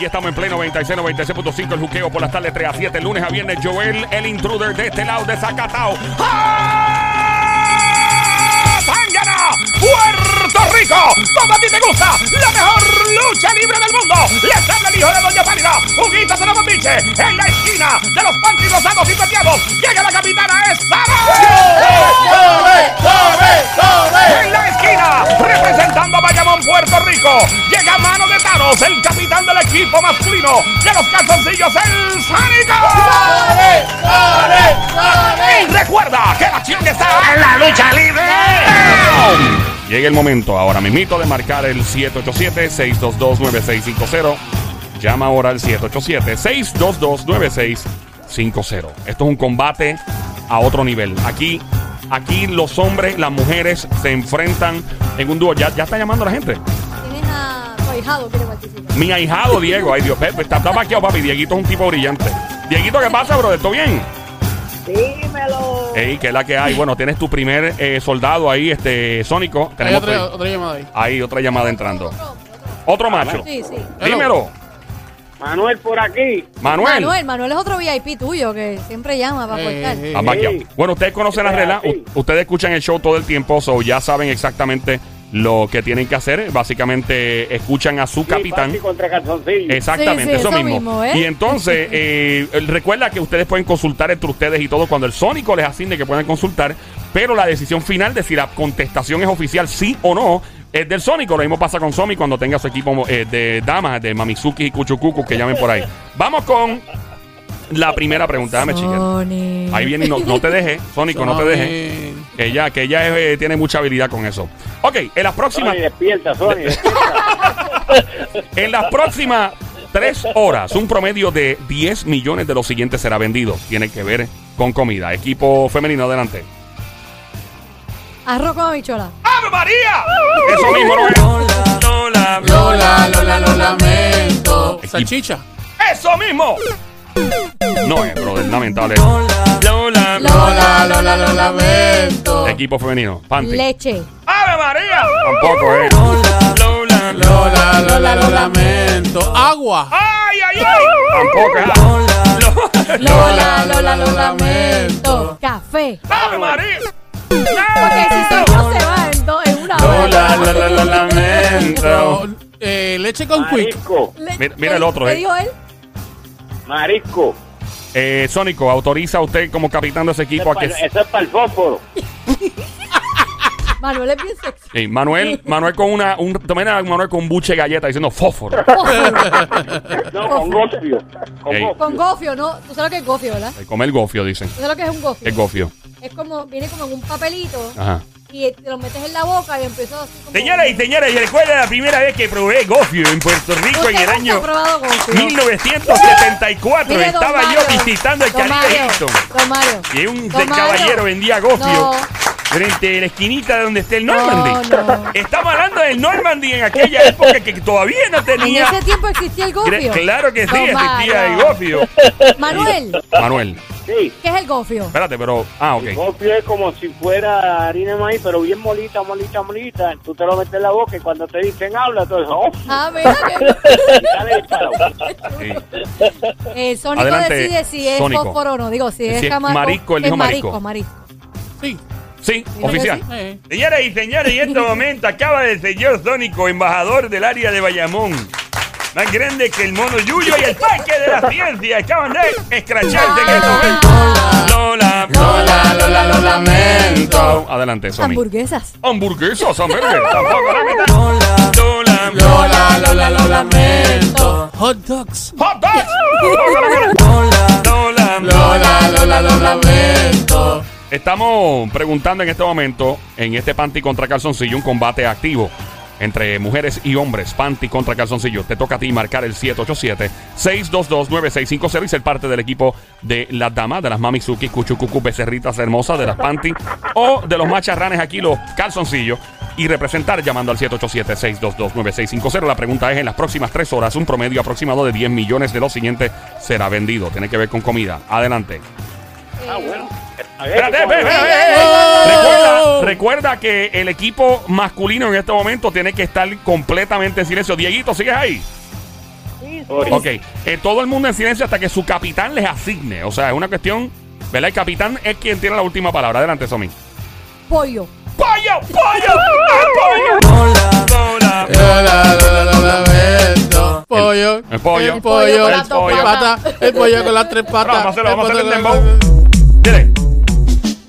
Aquí estamos en pleno 96, 96.5. El juqueo por las tardes 3 a 7. Lunes a viernes. Joel, el intruder de este lado de Zacatao. Rico! ¡Como a ti te gusta! ¡La mejor lucha libre del mundo! ¡Les habla el hijo de Doña Pálida! ¡Juguita de la bombiche! ¡En la esquina de los panties rosados y plateados! ¡Llega la capitana! ¡Es Sara! En la esquina, representando a Bayamón, Puerto Rico, llega Mano de Taros, el capitán del equipo masculino de los calzoncillos, el Sánico. Y recuerda que la acción está en la lucha libre. Llega el momento ahora mismito de marcar el 787-622-9650. Llama ahora al 787-622-9650. Esto es un combate a otro nivel. Aquí, aquí los hombres, las mujeres se enfrentan en un dúo. Ya, ya está llamando la gente. Tienes a tu ahijado, quiere participar. Mi ahijado Diego, ay Dios, Pepe, está, está vaqueado, papi. Dieguito es un tipo brillante. Dieguito, ¿qué pasa, bro? ¿Todo bien? Dímelo. Ey, que es la que hay. Bueno, tienes tu primer eh, soldado ahí, este, Sónico. Hay Tenemos otra, llamada ahí. ahí otra llamada entrando. Otro, macho. Sí, sí. Dímelo, Manuel por aquí. Manuel. Manuel, Manuel es otro VIP tuyo que siempre llama para Eh, eh, Ah. Bueno, ustedes conocen las Sí, reglas. U- Ustedes escuchan el show todo el tiempo, so ya saben exactamente lo que tienen que hacer. Básicamente, escuchan a su capitán. Panty contra calzoncillo. Exactamente, Sí, sí, eso, eso mismo. mismo, ¿eh? Y entonces, eh, recuerda que ustedes pueden consultar entre ustedes y todo cuando el Sónico les asigne que puedan consultar, pero la decisión final de si la contestación es oficial, sí o no, es del Sónico. Lo mismo pasa con Somi cuando tenga su equipo eh, de damas, de Mamizuki y Kuchukuku, que llamen por ahí. Vamos con la primera pregunta. Dame. Sony. Ahí viene y no, no te dejes, Sónico, no te dejes. Sony. Que ella, que ella eh, tiene mucha habilidad con eso. Ok, en las próximas. Sony, despierta, Sony. despierta. En las próximas tres horas, un promedio de 10 millones de los siguientes será vendido. Tiene que ver con comida. Equipo femenino, adelante. Arroz con habichuela. ¡Ave María! Eso mismo, no es. Lola, Lola, Lola, lo lamento. Salchicha. ¡Eso mismo! No es, brother, lamentable. Lola, Lola, Lola, lo lamento. Equipo femenino, Panty. Leche. ¡Ave María! Tampoco es. Lola, Lola, Lola, lo lamento. Agua. ¡Ay, ay, ay! Tampoco es. Lola, Lola, lo lamento. Café. ¡Ave María! Porque si soy yo se va en, do- en una Lola, hora. Lola, lo lamento. Eh, leche con quick. Mira- mira el otro, ¿Qué eh. dijo él? Marisco. Eh, Sónico, autoriza a usted como capitán de ese equipo es a que. eso es para el fósforo. Manuel es bien sexy. Sí, Manuel, Manuel con una, un, también a Manuel con un buche de galleta diciendo fósforo. No, con gofio. Con Ey. gofio. Con gofio, ¿no? Tú sabes lo que es gofio, ¿verdad? El comer gofio, dicen. ¿Tú sabes lo que es un gofio? Es gofio. Es como, viene como en un papelito Ajá. Y te lo metes en la boca y empiezas así como... Señoras y señores, recuerda la primera vez que probé gofio en Puerto Rico en el año ha probado gofio. 1974. Mire, don Estaba yo visitando el don Caribe Mario, Hilton. Don Mario. Y un Don Mario. caballero vendía gofio No. frente a la esquinita de donde está el No, Normandy. no. Estamos hablando del Normandy en aquella época que todavía no En tenía. ese tiempo existía el Cre- gofio. Claro que sí, Don existía el Mario. gofio. Manuel, Manuel, Sí. ¿qué es el gofio? espérate, pero. Ah, ok. Gofio es como si fuera harina de maíz, pero bien molita, molita, molita. Tú te lo metes en la boca y cuando te dicen habla, tú dices, oh, Ah, mira que... y. Sí. El Sónico Adelante, decide si es Sónico. fósforo o no. Digo, si es, Si es marisco, él dijo marisco. marisco. Sí. Sí, oficial. sí. Eh. Señoras y señores, en este momento acaba el señor Sónico, embajador del área de Bayamón. Más grande que el mono Yuyo y el parque de la ciencia. Acaban de escracharse en este momento. Lola, Lola, Lola, lo lamento. Adelante, Somi. Hamburguesas. Hamburguesas, hamburguesas. Tampoco la mitad. Lola, Lola, Lola, lo lamento. Hot dogs. Hot dogs. Tampoco la mitad. Lola, Lola, Lola, lo lamento. Estamos preguntando en este momento, en este Panty contra Calzoncillo, un combate activo entre mujeres y hombres. Panty contra Calzoncillo. Te toca a ti marcar el 787-622-9650 y ser parte del equipo de las damas, de las Mamizuki, Cuchucucu, becerritas hermosas, de las Panty o de los macharranes aquí, los calzoncillos. Y representar llamando al 787-622-9650. La pregunta es: en las próximas tres horas, un promedio aproximado de 10 millones de los siguientes será vendido. Tiene que ver con comida. Adelante. Ah, bueno. Espérate, espérate. Recuerda, recuerda que el equipo masculino en este momento tiene que estar completamente en silencio. Dieguito, ¿sigues ahí? Sí. Ok, eh, todo el mundo en silencio hasta que su capitán les asigne. O sea, es una cuestión, ¿verdad? El capitán es quien tiene la última palabra. Adelante, Somi. Pollo. ¡Pollo! ¡Pollo! ¡El pollo! Pollo. el pollo. El pollo. Con El las pollo. patas. Pata. El pollo con las tres patas. Vamos a hacerlo, vamos a hacerle el El dembow. pollo- Dile.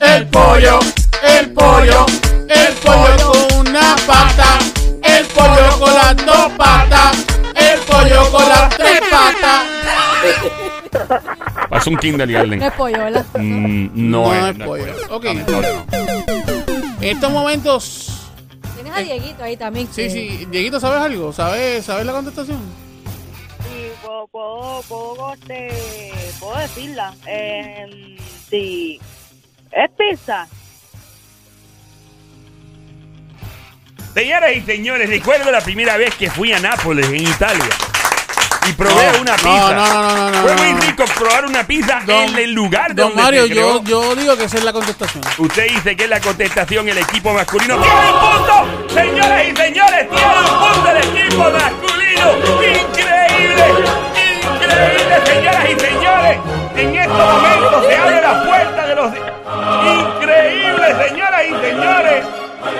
El pollo. El pollo. El pollo con una pata. El pollo con las dos patas. El pollo con las tres patas. Es un kindergarten. No es pollo, ¿verdad? Mm, no, No es, es pollo. Ok. En estos momentos. Tienes a Dieguito ahí también. Sí, que- sí. Dieguito, ¿sabes algo? ¿Sabes, ¿sabes la contestación? Sí, puedo, puedo, puedo, este, puedo decirla. Eh, sí, es pizza. Señoras y señores, recuerdo la primera vez que fui a Nápoles, en Italia. Y probé No, una pizza. no, no, no, no, Fue muy rico probar una pizza Don- en el lugar de Don donde Mario, se creó. yo, yo digo que esa es la contestación. Usted dice que es la contestación el equipo masculino. ¡Tiene un punto! Señoras y señores, tiene un punto el equipo masculino. ¡Increíble! ¡Increíble, señoras y señores! En estos momentos se abre la puerta de los... ¡Increíble, señoras y señores!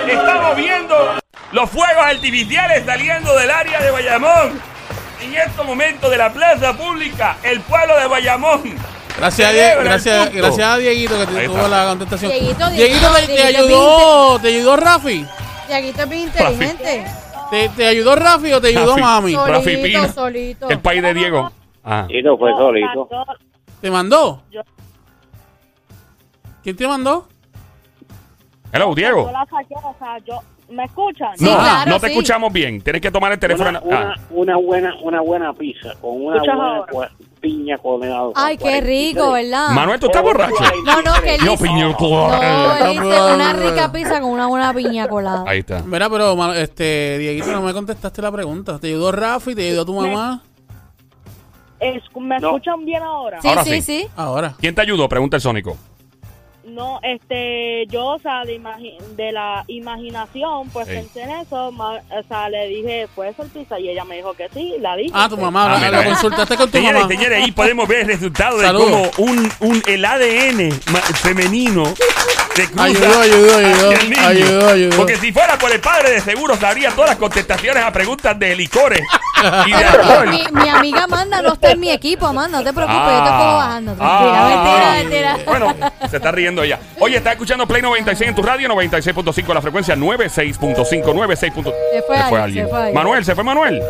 Estamos viendo los fuegos artificiales saliendo del área de Bayamón. En estos momentos de la plaza pública, el pueblo de Bayamón. Gracias a, gracias, gracias a Dieguito que te tuvo la contestación. Dieguito, Dieguito, te, te Dieguito, ayudó, te ayudó Rafi. Dieguito es bien inteligente. ¿Te, te ayudó Rafi o te ayudó Rafi. mami? Solito, solito. El país de Diego. Ah. Y no fue No, solito. ¿Te mandó? Yo- ¿Quién te mandó? Hello, Diego. Yo la saqué, o sea, yo, ¿me escuchan? Sí, no, claro, no te sí. escuchamos bien. Tienes que tomar el teléfono. Una, ah. una, buena una buena pizza con una buena cua- piña colada. Ay, qué rico, ¿verdad? Manuel, ¿tú estás borracho? No, no, que él Yo, piña No, colada. una rica pizza con una buena piña colada. Ahí está. Mira, pero este Dieguito no me contestaste la pregunta. ¿Te ayudó Rafi? ¿Te ayudó tu mamá? Es- ¿Me No. escuchan bien ahora? Sí, Ahora sí, sí. sí. Ahora. ¿Quién te ayudó? Pregunta el Sónico. No, este, yo, o sea, de, imagi- de la imaginación, pues Sí. pensé en eso, ma- o sea, le dije, ¿puede ser pizza? Y ella me dijo que sí, la dije. Ah, tu mamá. Ah, la, mira, la eh. consultaste con tu mamá. y señores, ahí podemos ver el resultado de cómo un, un, el ADN femenino se cruza Ayudó, ayudó, ayudó, hacia el niño. ayudó, ayudó. Porque si fuera por el padre, de seguro sabría todas las contestaciones a preguntas de licores y de alcohol. Mi, mi amiga Amanda no está en mi equipo, Amanda, no te preocupes, yo te puedo bajando. Tranquila, Ah. mentira, mentira. Bueno, se está riendo ella. Oye, está escuchando Play 96 en tu radio, 96.5 la frecuencia, 96.5, 96. Se fue alguien, se fue alguien. Manuel, ¿se fue Manuel?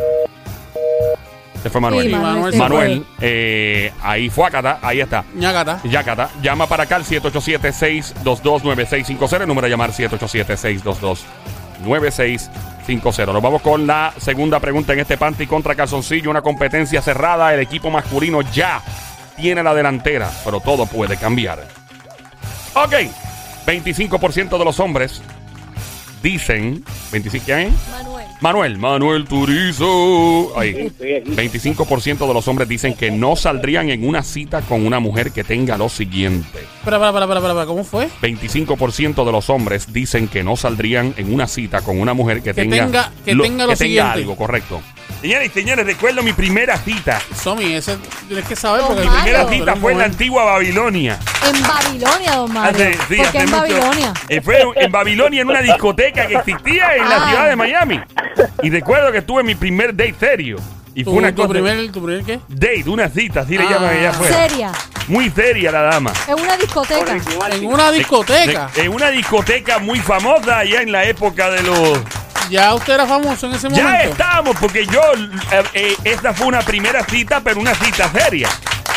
Se fue Manuel. Sí, Manuel se fue. Manuel, eh, ahí fue acá, ahí está. Ñacata. Yacata, llama para acá al 787-622-9650. El número a llamar 787-622-9650. Nos vamos con la segunda pregunta en este panty contra calzoncillo. Una competencia cerrada. El equipo masculino ya tiene la delantera, pero todo puede cambiar. Ok, 25% de los hombres dicen. ¿25 quién? Manuel. Manuel, Turizo. Ahí. Estoy aquí. 25% de los hombres dicen que no saldrían en una cita con una mujer que tenga lo siguiente. Espera, espera, espera, espera, espera, ¿cómo fue? 25% de los hombres dicen que no saldrían en una cita con una mujer que, Que tenga, tenga- que tenga lo siguiente. algo, correcto. Señores y señores, recuerdo mi primera cita. Somi, ese tienes que saber porque. Mi primera cita fue en la antigua Babilonia. En Babilonia, don Mario. Hace- sí, ¿Por hace qué en mucho- Babilonia? Eh, fue en Babilonia, en una discoteca que existía en la Ah. ciudad de Miami. Y recuerdo que tuve mi primer date serio. Y fue tu, una tu cosa. primer, tu primer qué? Date, una cita, así le Ah. llaman ella fue. Seria. Muy seria la dama. En una discoteca. En una discoteca. De- en una discoteca muy famosa allá en la época de los... Ya usted era famoso en ese Ya momento. estábamos, porque yo... eh, eh, esta fue una primera cita, pero una cita seria.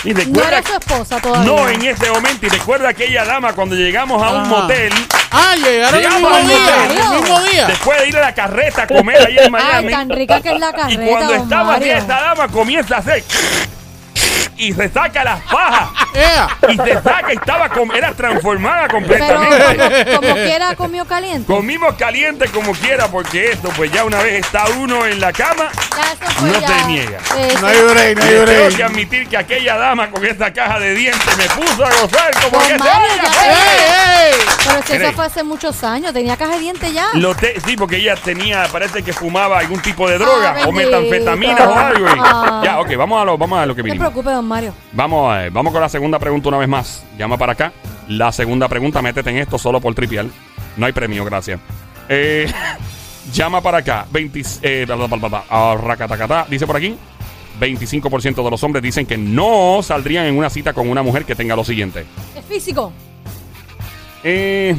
Y No recuerda... era su esposa todavía. No, en ese momento. Y recuerda aquella dama cuando llegamos a un Ah. motel, Ah, llegaron el Llegamos mismo al día. motel. El mismo día. después de ir a la carreta a comer allá en Ay, Miami. tan rica que es la y carreta, cuando don estaba así, Mario. esta dama comienza a hacer... Y se saca las pajas. ¡Ea! Y te saca y estaba com- era transformada Pero completamente. como, como quiera comió caliente. Comimos caliente como quiera, porque esto, pues ya una vez está uno en la cama, No ya. te niega. Eso- No hay break, no hay tengo que break. admitir que aquella dama con esta caja de dientes me puso a gozar como Don que se vaya, pues. ¡Ey, ey! Pero si eso fue hace muchos años, tenía caja de dientes ya. Lo te- sí, porque ella tenía, parece que fumaba algún tipo de droga Ah, o bendito. metanfetaminas o algo. y- Ah. Ya, ok, vamos a lo, vamos a lo que No te vinimos. preocupes, don Mario. Vamos, a- vamos con la segunda pregunta una vez más. Llama para acá. La segunda pregunta, métete en esto solo por tripial. No hay premio, gracias. Eh, llama para acá. 20, eh, bla, bla, bla, bla, bla. Ah. Dice por aquí. 25% de los hombres dicen que no saldrían en una cita con una mujer que tenga lo siguiente. Es físico. Eh,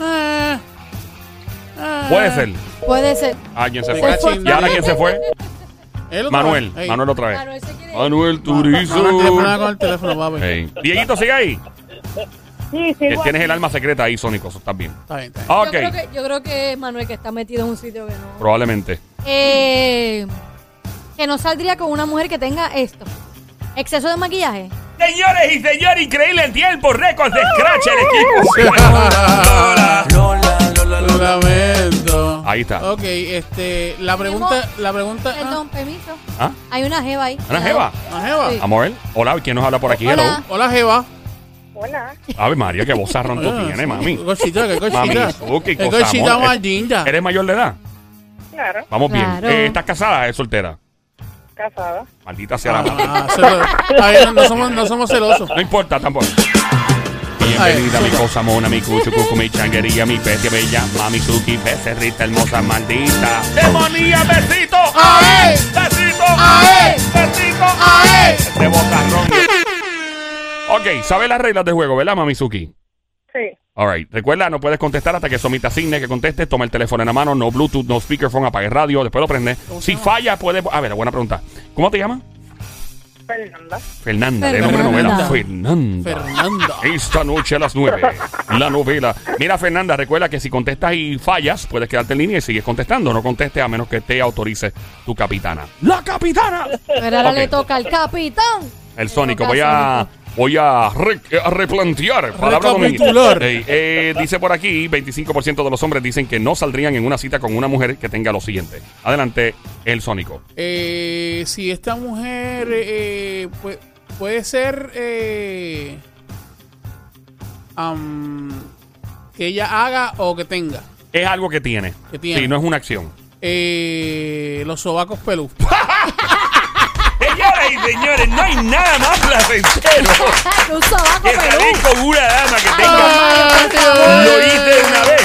Ah, ah. puede ser. Puede ser. Alguien se Se fue. fue. ¿Y ahora quién se fue? Manuel. Manuel otra vez. Se Manuel Turizo. Con el teléfono, papi. Ey. Dieguito, sigue ahí. Sí, sí. Tienes el alma secreta ahí, Sónico. Eso estás bien. Está bien, está bien. Ok. Yo, creo que, yo creo que Manuel que está metido en un sitio que no. Probablemente. Eh, que no saldría con una mujer que tenga esto. Exceso de maquillaje. Señores y señores, increíble el tiempo, récord de Scratch el equipo. Lo lamento. Ahí está. Ok, este, la pregunta, la pregunta. ah, Perdón, permiso. ¿Ah? Hay una jeva ahí. ¿Una jeva? ¿Una jeva? Sí. Amor, hola, ¿quién nos habla por aquí? Hola. Hello. Hola, Jeva. Hola. Ave María, qué bozarrón tú Ah, tienes, mami. Qué cosita, qué Mami, cosita. tú, qué Qué cosa, cosita amor. más linda. ¿Eres mayor de edad? Claro, Vamos Claro. bien. Eh, ¿Estás casada? ¿Es soltera? casada. Maldita sea la madre. Ah, celo- Está bien, no somos, no somos celosos. No importa tampoco. Bienvenida, mi cosa mona, mi cucho, cucu, mi changuería, mi bestia bella, mami Suki, becerrita hermosa, maldita. ¡Demonía, besito! ¡Ae! ¡Besito! ¡Ae! ¡Besito! ¡Ae! Este bozarrón. Ok, ¿sabes las reglas del juego, verdad, mami Suki? Sí. Alright, recuerda, no puedes contestar hasta que Somi te asigne que contestes. Toma el teléfono en la mano, no Bluetooth, no speakerphone, apague radio, después lo prende. Si falla, puede. A ver, buena pregunta. ¿Cómo te llamas? Fernanda. Fernanda, de nombre Fernanda. novela. Fernanda. Fernanda. Esta noche a las 9, la novela. Mira, Fernanda, recuerda que si contestas y fallas, puedes quedarte en línea y sigues contestando. No contestes a menos que te autorice tu capitana. ¡La capitana! Pero ahora le toca al capitán. El Sónico, voy a, Sónico. Voy a, re- a replantear. Palabra dominicana. Eh, dice por aquí, 25% de los hombres dicen que no saldrían en una cita con una mujer que tenga lo siguiente. Adelante, el Sónico. Eh, si esta mujer eh, pu- puede ser eh, am, que ella haga o que tenga. Es algo que tiene. Que tiene. Sí, no es una acción. Eh, los sobacos pelú. Señores, no hay nada más placentero que salir con una dama que tenga. Lo hice una vez.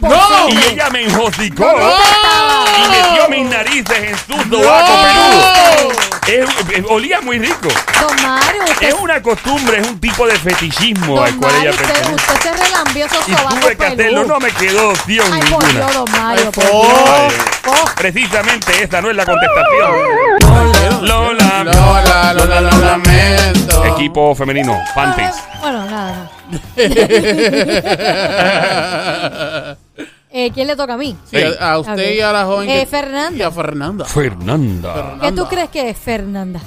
Mario, Y ella me enjocicó. ¡No! Y metió mis narices en su sobaco peludo. Es- es- olía muy rico. Don Mario, usted, Es una costumbre, es un tipo de fetichismo al cual Mario, ella usted, pertenece. usted se relambió esos Y sobacos tuve que hacerlo, no me quedó opción Ay, por ninguna. Dios, don Mario, Ay, por por- Dios. Oh, Precisamente esta no es la contestación. Lola. Lola, Lola, lo lamento. Equipo femenino, panties. Bueno, nada. Eh, ¿Quién le toca a mí? Sí, a, a usted y a la joven. Eh, que- Fernanda. Y a Fernanda. Fernanda. ¿Qué tú crees que es Fernanda?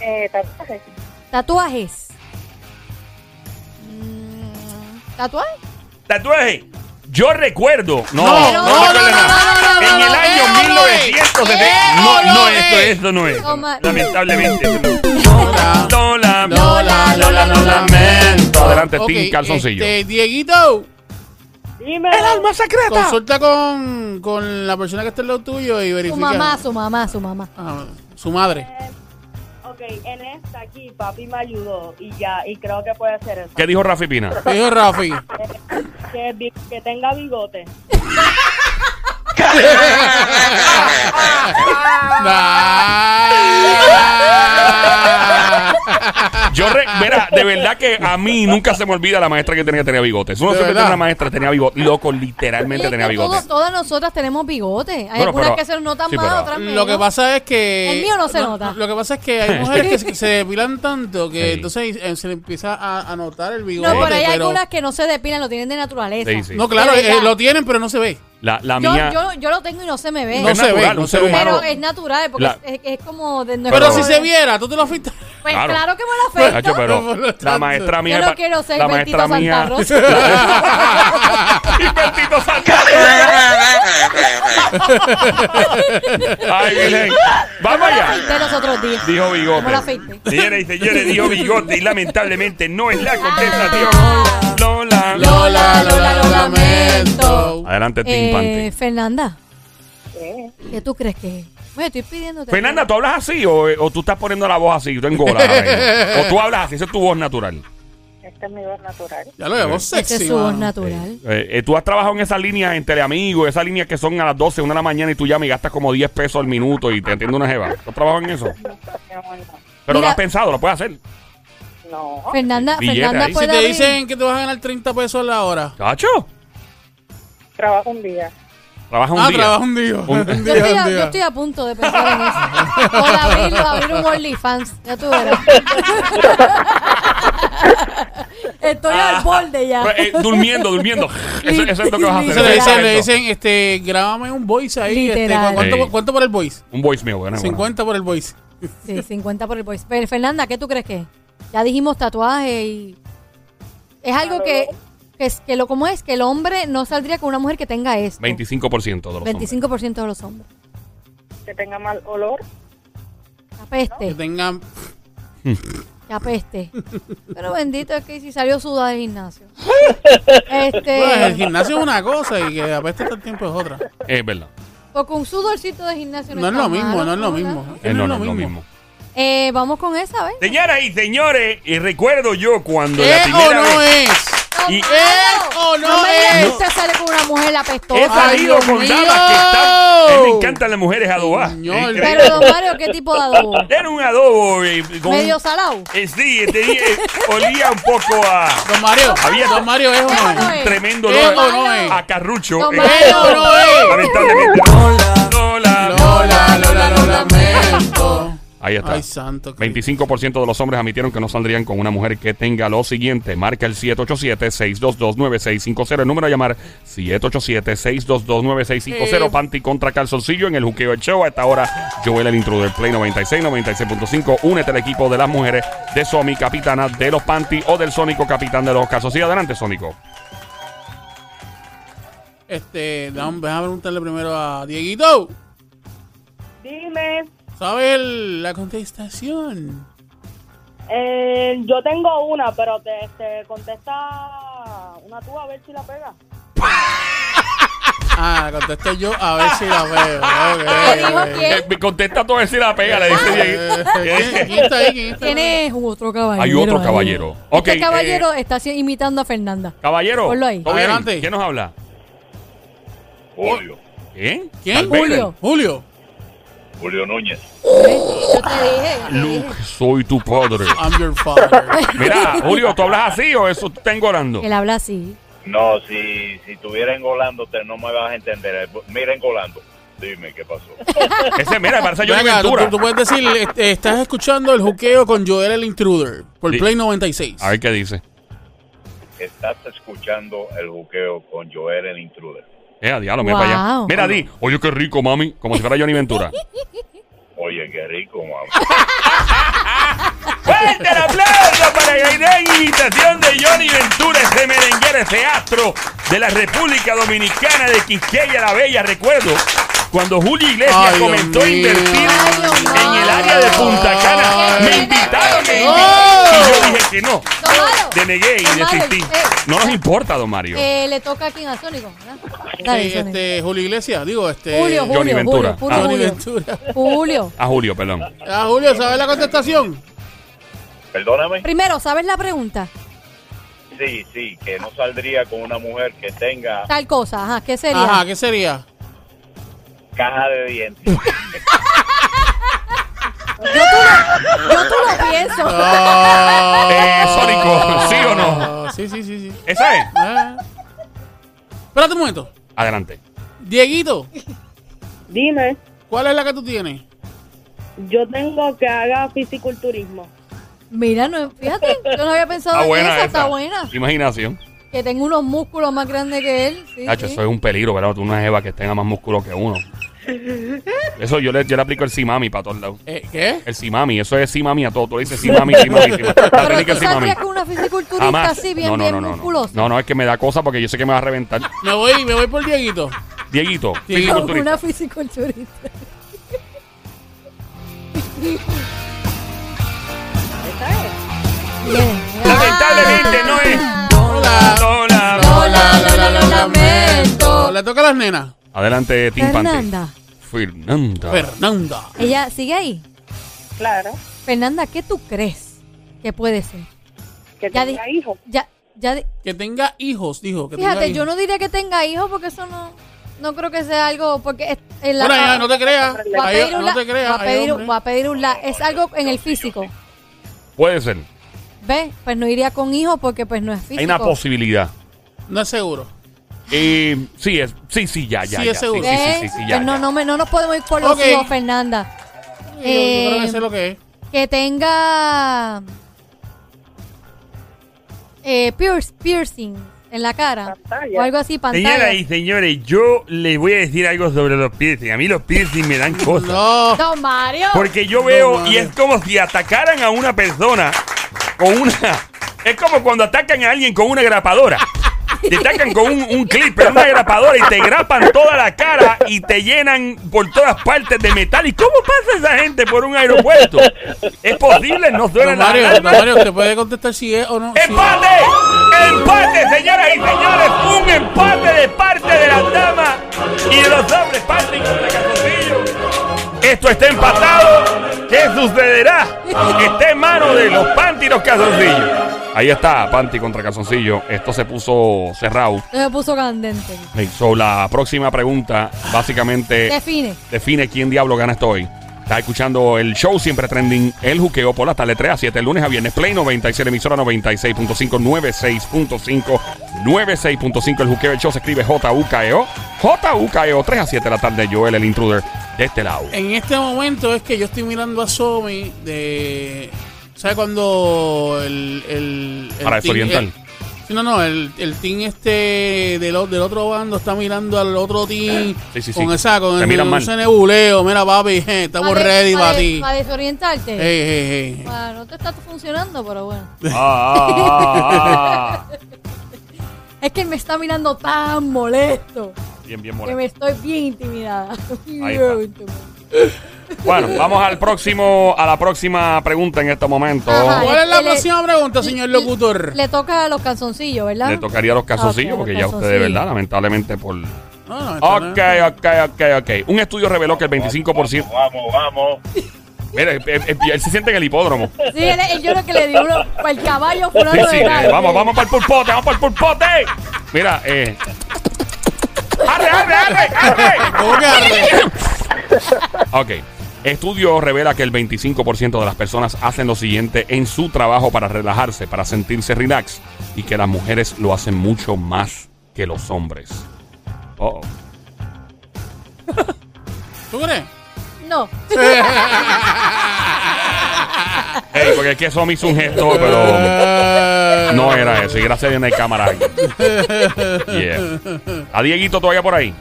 Eh, tatuajes. ¿Tatuajes? Mm, ¿Tatuaje? Tatuaje. Yo recuerdo. No, No, no, no, recuerdo no, nada. no, no, no, En el no, año eh, 1970. eh, No, no, no, esto, eh. esto no es. Lamentablemente. Lola. Lola. Lola, Lola, lo lamento. Adelante, Ok, Calzoncillo. este, Dieguito, Dime. secreta. consulta con, con la persona que está al lado tuyo y Su verifica. mamá, su mamá, su mamá. Ah, su madre. Ok, en esta aquí papi me ayudó y ya, y creo que puede ser eso. ¿Qué dijo Rafi Pina? ¿Qué dijo Rafi? Que, que tenga bigote. Yo, re- verá, de verdad que a mí nunca se me olvida la maestra que tenía que tenía bigotes. Uno ¿De siempre tiene una maestra tenía bigote. Loco, literalmente tenía bigotes. todas nosotras tenemos bigote. Hay Bueno, algunas pero- que se notan sí, más, pero- otras menos. Lo que pasa es que. El mío no se nota. Lo que pasa es que hay mujeres que se, depilan tanto que Sí. entonces eh, se le empieza a, a notar el bigote. No, pero hay pero- algunas que no se depilan, lo tienen de naturaleza. Sí, sí. No, claro, eh, lo tienen, pero no se ve. La, la Yo, mía. yo, yo lo tengo y no se me ve. No es se ve, no un se ser ve. humano. pero es natural, porque La- es, es como de Pero, Pero- si se viera, tú te lo fuiste. Pues Claro. claro, que me lo pero la maestra mía. Yo no quiero ser la maestra mía. Rosa. Ay, Virgen. Vamos allá. los otros días. Dijo Bigote. afeité. Y señores, dijo Bigote y lamentablemente no es la contestación. Lola. Lola, Lola, lo lamento. Adelante, Tim Eh. Fernanda, ¿qué tú crees que es? Bueno, estoy pidiéndote. Fernanda, ¿tú hablas así o, o tú estás poniendo la voz así? Tú engolas. o tú hablas así, esa es tu voz natural. Esta es mi voz natural. Ya lo vemos Esa sexy, es su voz mano. natural. Eh, eh, tú has trabajado en esa línea en Teleamigos, esas líneas que son a las 12, 1 de la mañana y tú llamas y gastas como 10 pesos al minuto y te atiende una jeva. ¿Tú has trabajado en eso? Pero lo Mira- has pensado, lo puedes hacer. No. Fernanda, Billete Fernanda ahí. Si puede te abrir- dicen que te vas a ganar 30 pesos la hora. ¿Cacho? Trabajo un día. Trabaja un ah, día. trabaja un día. Un- Un Yo día, estoy, un a, día. yo estoy a punto de pensar en eso. O de abrir, abrir un OnlyFans. Ya tú verás. Estoy al borde ya. Pues, eh, durmiendo, durmiendo. Eso, eso es lo que vas a hacer. Se le dicen, le dicen, este, grábame un voice ahí. Este. ¿cuánto, Sí. ¿Cuánto por el voice? Un voicemail. bueno, bueno. 50 por el voice. Sí, 50 por el voice. Pero Fernanda, ¿qué tú crees que es? Ya dijimos tatuaje y... Es algo que, que, es, que lo como es, que el hombre no saldría con una mujer que tenga esto. 25% de los hombres. 25% de los hombres. Que tenga mal olor. Que Que apeste, tengan. que apeste. Pero bendito es que si salió sudada del gimnasio. Pues, el Este, gimnasio es una cosa y que apeste todo el tiempo es otra. Es verdad. porque un sudorcito de gimnasio no, No es lo mismo, malo, no es lo mismo. Eh, no, no es lo mismo. Eh, vamos con esa, ¿ves? Señoras y señores, y recuerdo yo cuando ¿Qué la o primera no vez es? Y- ¡Es o no me es? usted sale con una mujer he apestosa. salido Dios con damas que están. A mí me encantan las mujeres adobadas. Señor. Increíble. Pero, don Mario, ¿qué tipo de adobo? Era un adobo eh, con ¿Medio un- salado? eh, sí, tenía- eh, olía un poco a Don Mario, Había- Don Mario es o ¿Es o no no es? tremendo ¿Es olor o no es? a carrucho. Eh, Mario. ¿Es o no es? lamentablemente. Lola, Lola. Lola, Lola, lo lamento. Ahí está. Ay, santo. Cristo. 25% de los hombres admitieron que no saldrían con una mujer que tenga lo siguiente. Marca el 787-622-9650. El número a llamar 787-622-9650. Eh. Panty contra calzoncillo en el juqueo del show. A esta hora, Joel el intruder Play 96, 96.5. Únete al equipo de las mujeres de Somi, capitana de los Panty o del Sónico, capitán de los calzoncillos. Adelante, Sónico. Este, déjame déjame preguntarle primero a Dieguito. Dime, ¿Sabes la contestación? eh, yo tengo una, pero te, te contesta una tú a ver si la pega. Ah, la contesté yo a ver si la veo. ¿Qué dijo Ok, ok. quién? Eh, me contesta todo ver si la pega, le dice. Eh, ¿Quién, quién está ahí? ¿Quién está ahí? Tiene otro caballero. Hay otro ahí. caballero. Ok, Este caballero eh, está imitando a Fernanda. Caballero. Ponlo ahí. Adelante. ¿Quién nos habla? Julio, ¿Quién? ¿Quién? Julio. Julio. Julio Núñez. Yo te dije. yo te dije. Luke, soy tu padre. I'm your father. Mira, Julio, ¿tú hablas así o eso te está engorando? Él habla así. No, si, si estuviera engolándote no me vas a entender. Mira engolando. Dime qué pasó. Ese, mira, parece Johnny Venga, tú, Ventura. tú- tú puedes decir, este, estás escuchando el juqueo con Joel el Intruder por Sí. Play 96. A ver qué dice. Estás escuchando el buqueo con Joel el Intruder. Eh, diablo, mira para allá. Mira, di, oye, qué rico, mami. Como si fuera Johnny Ventura. Oye, qué rico, mamá. ¡Fuerte el aplauso para la gran imitación de Johnny Ventura, ese merenguero, ese astro de la República Dominicana de Quisqueya la Bella. Recuerdo cuando Julio Iglesias Ay, Dios comenzó a invertir en el área de Punta Cana, Ay. me invitaron e Oh. y yo dije que no. Denegué y desistí. eh, No nos importa, don Mario. Eh, le toca aquí a Sónico, ¿verdad? Dale, Sí, Sónico. este, Julio Iglesias, digo, este. Julio, Julio, Johnny Ventura. Julio, puro Ah. Ventura. Julio. A Julio, perdón. Ah, Julio, ¿sabes la contestación? Perdóname. Primero, ¿sabes la pregunta? Sí, sí, que no saldría con una mujer que tenga Tal cosa, ajá, ¿qué sería? Ajá, ¿qué sería? Caja de dientes. Yo tú lo, yo tú lo pienso. Ah, Eh, Sónico, ¿sí o no? Sí, sí, sí, sí. ¿Esa es? Ah. Espérate un momento. Adelante. Dieguito, Dime, ¿cuál es la que tú tienes? yo tengo que haga fisiculturismo. Mira, no, fíjate, yo no había pensado Está en buena esa. está buena. Imaginación. Que tenga unos músculos más grandes que él. Sí, Nacho, sí. eso es un peligro, ¿verdad? Tú una jeva que tenga más músculo que uno. Eso yo le, yo le aplico el simami para todos lados. Eh, ¿Qué? El simami, eso es simami a todo. Tú le dices simami, simami, simami. La Pero técnica tú del simami. saldrías con una fisiculturista Jamás. así, bien, no, no, bien no, no, no. musculosa. No, no, es que me da cosa porque yo sé que me va a reventar. Me voy, me voy por Dieguito. Dieguito, Sí. fisiculturista. Una fisiculturista. ¿Esa es? Bien. Le toca a las nenas. Adelante, Tim Panty. Fernanda, Fernanda. Fernanda. ella sigue ahí. Claro. Fernanda, ¿qué tú crees que puede ser? Que Ya tenga di- hijos. Ya, ya, di- Que tenga hijos, dijo. Que tenga fíjate, hijos. yo no diría que tenga hijos porque eso no, no creo que sea algo, porque es- en la- Bueno, ya, no te creas. va a pedir un no la- te creas. va a pedir un- hombres. va a pedir un la, es algo en el físico. Puede ser. ¿Ves? Pues no iría con hijos porque pues no es físico. Hay una posibilidad. No es seguro. Eh, sí, es, sí, sí, ya, ya. Sí, ya. es seguro. Sí, sí, sí, ¿Ves? sí, sí, ya, no, ya. no, me- no nos podemos ir por los Ok. hijos, Fernanda. Yo- yo Eh, creo que sé lo que es. que tenga eh, pierce- piercing en la cara Pantalla. o algo así, pantalla. Señoras y señores, yo les voy a decir algo sobre los piercing. A mí los piercing me dan cosas. No. Don Mario. Porque yo veo No, y es como si atacaran a una persona con una... Es como cuando atacan a alguien con una grapadora. Te atacan con un, un clipper, una grapadora y te grapan toda la cara y te llenan por todas partes de metal. ¿Y cómo pasa esa gente por un aeropuerto? ¿Es posible? ¿No Don suena la Mario, don Mario, ¿te puede contestar si es o no? ¡Empate! ¡Empate, señoras y señores! ¡Un empate de parte de las damas y de los hombres! Patrick contra Calzoncillo. Esto está empatado. ¿Qué sucederá? Está en manos de los panty y los calzoncillos. Ahí está, Panty contra Calzoncillo. Esto se puso cerrado. Se puso candente. Hey, so, la próxima pregunta, básicamente, Define. define quién diablo gana esto hoy. Estás escuchando el show siempre trending, el juqueo por la tarde 3 a 7, el lunes a viernes, Play 96, emisora 96.5, 96.5, 96.5, el juqueo, el show se escribe J-U-K-E-O, J-U-K-E-O, 3 E a 7 de la tarde, Joel, el intruder, de este lado. En este momento es que yo estoy mirando a Somi de... ¿Sabes cuando el... el, el Para el- sí, no, no, el, el team este del, del otro bando está mirando al otro team Sí, sí, con sí. esa, con Se el, miran con mal. ese nebuleo. Mira, papi, je, estamos ready para ti. Para desorientarte. Hey, hey, hey. Ah, no te está funcionando, pero bueno. Ah, ah, ah, ah. Es que él me está mirando tan molesto Bien, bien que molesto. me estoy bien intimidada. Ahí está. Bueno, vamos al próximo, a la próxima pregunta en este momento. Ajá. ¿Cuál es la él- próxima pregunta, señor locutor? Le toca a los calzoncillos, ¿verdad? Le tocaría los calzoncillos porque los ya ustedes. ¿verdad? Lamentablemente por... Esto Ok, ok, ok, ok. Un estudio reveló que el 25%... Vamos, vamos. Mira, él, él- él se siente en el hipódromo. Sí, él, él- yo lo que le digo, uno, el caballo Sí, fulano sí, de eh, vamos, vamos para el pulpote, vamos para el pulpote. Mira, eh. ¡Arre, arre, arre, arre! ¿Cómo que arre? Ok. Estudio revela que el 25% de las personas hacen lo siguiente en su trabajo para relajarse, para sentirse relax, y que las mujeres lo hacen mucho más que los hombres. Oh. ¿Tú crees? No, Ey, porque es que eso me hizo un gesto, pero no era eso. Y gracias a Dios no hay cámara ahí. Yeah. ¿A Dieguito todavía por ahí?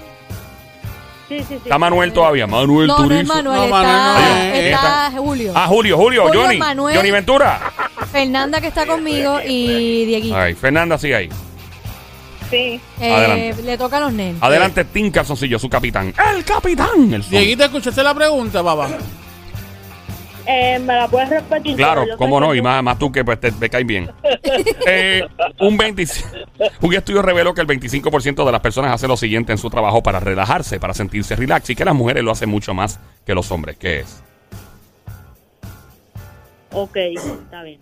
Sí, sí, sí. ¿Está Manuel todavía? Manuel no, no es Turizo. Manuel, No, está, Manuel no es. está Julio. Ah, Julio, Julio, Julio, Johnny. Manuel. Johnny Ventura. Fernanda que está conmigo y Dieguito. Ay, Fernanda, sí ahí. Sí. Eh, adelante. le toca a los nenes. Adelante, Tim Calzoncillo, su capitán. ¡El capitán! El. Dieguito, ¿escuchaste la pregunta, papá? Eh, ¿Me la puedes repetir? Claro, cómo no, y más, más tú que pues, te, me caes bien. Eh, un, 25 un estudio reveló que el 25% de las personas hace lo siguiente en su trabajo para relajarse, para sentirse relax, y que las mujeres lo hacen mucho más que los hombres. ¿Qué es? Ok, está bien.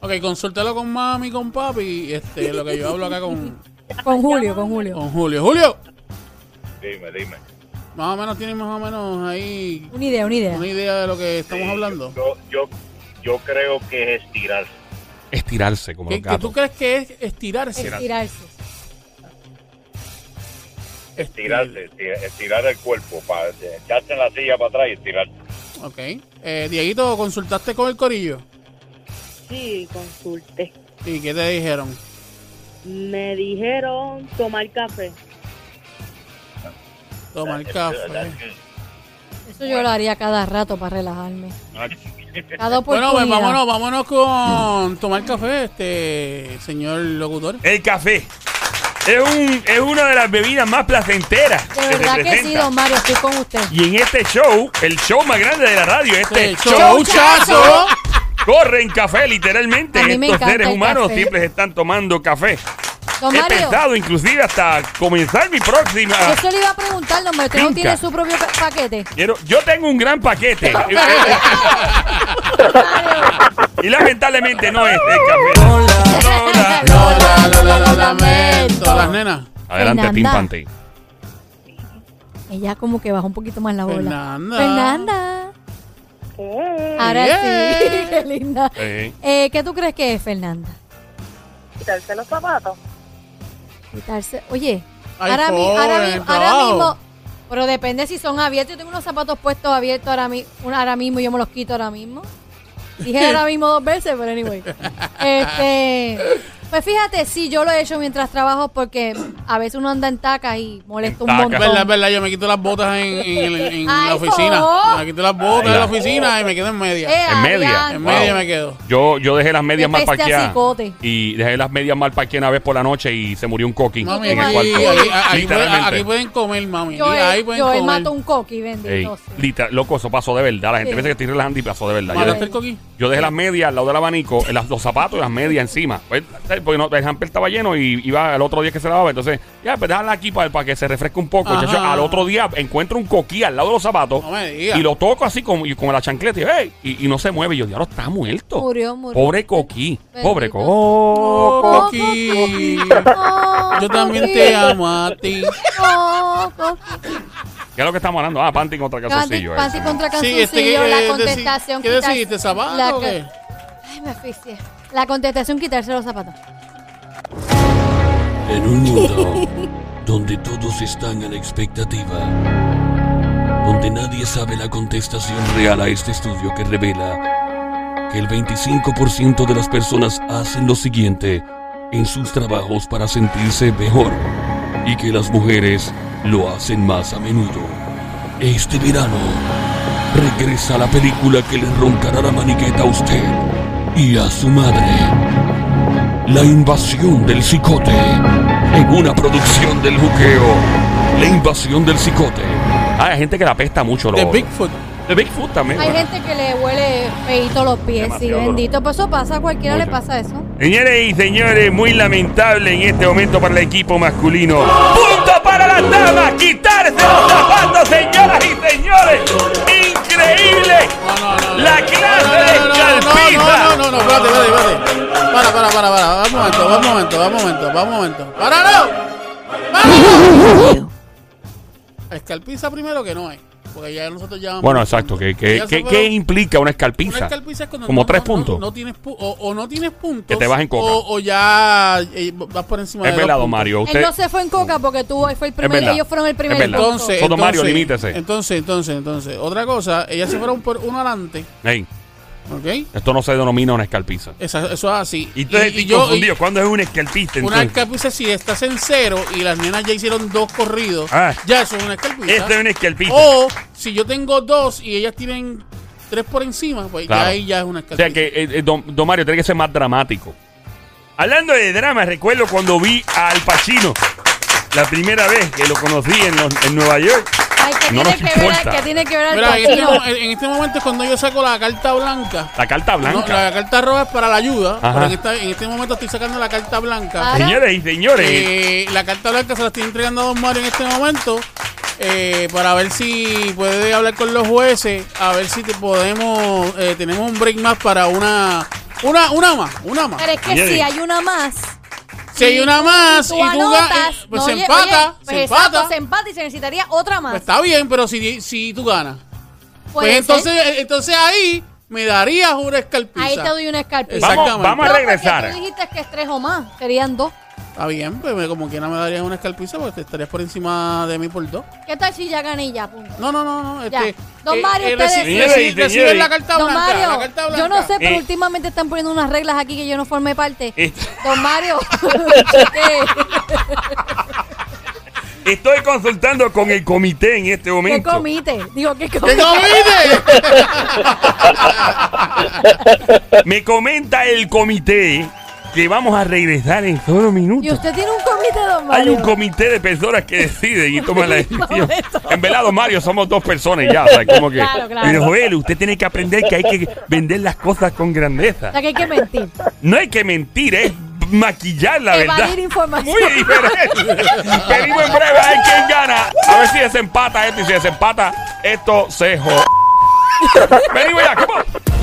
Ok, consúltalo con mami, con papi, este, lo que yo hablo acá con, Con Julio, con Julio. con Julio. Julio, Dime, dime. Más o menos tienes más o menos ahí Una idea, una idea. una idea de lo que estamos Sí, hablando. Yo, yo, yo creo que es estirarse. Estirarse como ¿Qué, los gatos. tú crees que es estirarse? Estirarse. Estirarse, esti- estirar el cuerpo, para echarte en la silla para atrás y estirarse. Ok. Eh, Dieguito, ¿consultaste con el corillo? Sí, consulté. ¿Y qué te dijeron? Me dijeron tomar café. Tomar café. Eso yo lo haría cada rato para relajarme. Cada Bueno, pues vámonos, vámonos con tomar café, este señor locutor. El café. Es, un, es una de las bebidas más placenteras. De que se verdad que sí, presenta. don Mario, estoy con usted. Y en este show, el show más grande de la radio, este El show showchazo. corre en café, literalmente. A mí me Estos seres el humanos café. siempre se están tomando café. Don He Mario, pensado inclusive hasta comenzar mi próxima. yo eso le iba a preguntar, don Mario, ¿usted no Finca. tiene su propio pa- paquete? Quiero- yo tengo un gran paquete. y lamentablemente no es el café. Lola. Lola, Lola, lo lamento. Las nenas. Adelante, Fernanda. Pimpante. Ella como que baja un poquito más la bola. Fernanda. Fernanda. Ahora Yeah. sí, qué linda. Eh, Eh, ¿Qué tú crees que es, Fernanda? ¿Quitarse los zapatos? Quitarse. Oye, Ay, ahora, mi- ahora, mi- ahora mismo. Pero depende si son abiertos. Yo tengo unos zapatos puestos abiertos ahora, mi- ahora mismo. y Yo me los quito ahora mismo. Dije ahora mismo dos veces, pero anyway. Este. Pues fíjate, sí, yo lo he hecho mientras trabajo porque a veces uno anda en tacas y molesta un montón. Verdad, verdad, yo me quito las botas en, en, en- en Ay, la oficina. Me quito las botas Ay, en la oficina y me quedo en media. Eh, En media. en wow. media me quedo. yo, yo dejé las medias Qué mal peste a parqueadas. cicote. Y dejé las medias mal parqueadas una vez por la noche y se murió un coqui Mami, en el aquí, cuarto. aquí, aquí pueden, Literalmente. aquí pueden comer, mami. Yo, ahí él, pueden yo él comer. mato un coqui, Ey, bendito. sea. literal, loco, eso pasó de verdad. La gente Sí. piensa que estoy relajando y pasó de verdad. Yo, ¿Mataste dejé- el coquí? yo dejé las medias al lado del abanico, las- los zapatos y las medias encima. Pues, Porque no, el hamper estaba lleno y iba el otro día que se lavaba. Entonces, ya, pues déjala aquí para, para que se refresque un poco. Chacho, al otro día encuentro un coquí al lado de los zapatos No me digas. y lo toco así como, y con la chancleta y, ¡hey! y, y no se mueve. Y yo, diablo, está muerto. Murió, murió. Pobre coquí. Bendito. Pobre coquí. Oh, coquí. Oh, Yo también coquí. te amo a ti. Oh, coquí. ¿Qué es lo que estamos hablando? Ah, panty contra calzoncillo. panty eso. contra Sí, calzoncillo, este, que, la eh, contestación. ¿Qué decidiste, zapato la o co- qué? Ay, me asfixié. La contestación, quitarse los zapatos. En un mundo donde todos están a la expectativa, donde nadie sabe la contestación real a este estudio que revela que el 25% de las personas hacen lo siguiente en sus trabajos para sentirse mejor y que las mujeres lo hacen más a menudo. Este verano regresa la película que le roncará la maniqueta a usted y a su madre. La invasión del cicote. En una producción del buqueo. La invasión del cicote. Ah, hay gente que la apesta mucho. De Bigfoot. De Bigfoot también. Hay bueno. gente que le huele feito los pies, sí, Demasiado bendito. Pues eso pasa, a cualquiera le pasa eso. Señores y señores, muy lamentable en este momento para el equipo masculino. ¡Punto para las damas! ¡Quitarse los zapatos, señoras y señores! ¡Increíble! No, no, no. no. La clase no, no, de no, no, escalpiza. No, no, no, no, espérate, espérate, espérate. Para, para, para, para. Va un momento, va un momento, va un momento, va un momento. ¡Para, no! ¡Para! Escalpiza primero que no hay. Porque ya nosotros ya. Bueno, exacto. ¿Qué, qué- fueron- qué implica una Una escalpiza? escalpiza es cuando Como no- tres no- puntos. No, no tienes pu- o, o no tienes puntos. Que te vas en coca. O, o ya eh, vas por encima Es de don puntos. Mario. Él Usted, no se fue en coca porque tú fue el primer, verdad. ellos fueron el primer Es punto. Entonces, Soto Mario, entonces, limítese. Entonces, entonces, entonces. Otra cosa, ellas se fueron por uno adelante. Ey, Esto no se denomina una escalpiza. Esa- eso es así. Y entonces Y- y yo- confundido. ¿Cuándo es una escalpista? Una escalpiza, si estás en cero y las nenas ya hicieron dos corridos, Ah. ya eso es una escalpiza. Esto es una escalpista. O si yo tengo dos y ellas tienen tres por encima, pues Claro. ya ahí ya es una O escalpiza. sea que, eh, eh, don, don Mario, tiene que ser más dramático. Hablando de drama, recuerdo cuando vi a Al Pacino la primera vez que lo conocí en, los- en Nueva York. Ay, ¿qué No tiene nos que ver, importa. ¿qué tiene que ver al Mira, en este, en este momento es cuando yo saco la carta blanca. La carta No, blanca. la carta roja es para la ayuda, Ajá. pero en, esta- en este momento estoy sacando la carta blanca. Ah. Señores y señores, Eh, la carta blanca se la estoy entregando a Don Mario en este momento eh, para ver si puede hablar con los jueces, a ver si te podemos, eh, tenemos un break más para una, una, una más, una más. Pero es que Señores. si hay una más. Si hay una más y tú, ga- anotas, eh, pues no, se oye, empata, oye, pues se exacto, empata. se empata y se necesitaría otra más. Pues está bien, pero si, si tú ganas. Pues ser. entonces, eh, entonces ahí me darías una escalpiza. Ahí te doy una escarpita. vamos, exactamente. vamos a No, regresar. Tú dijiste que es tres o más. Serían dos. Está bien, pues me- como quiera me darías una escalpiza porque te estarías por encima de mí por dos. ¿Qué tal si ya gané y ya? Punto. No, no, no, no. Ya. Este, Don Mario, ustedes- reci- señores. la carta Don blanca. Mario, la carta blanca. yo no sé, pero Eh. últimamente están poniendo unas reglas aquí que yo no formé parte. Eh. Don Mario, ¿qué? Estoy consultando con el comité en este ¿Qué momento. comite? Digo, ¿qué ¿Qué comite? comiste? Me comenta el comité que vamos a regresar en solo Y minutos. usted tiene un comité, don Hay Mario. un comité de personas que deciden y toman la decisión. En verdad, don Mario, somos dos personas ya. Sea, como que. Claro, claro. Pero, Joel, usted tiene que aprender que hay que vender las cosas con grandeza. O sea, que hay que mentir. No hay que mentir, es maquillar la Evadir verdad. información. Muy diferente. Venimos en breve a ver quién gana. A ver si desempata esto y si desempata, esto se jode. Venimos ya, come on.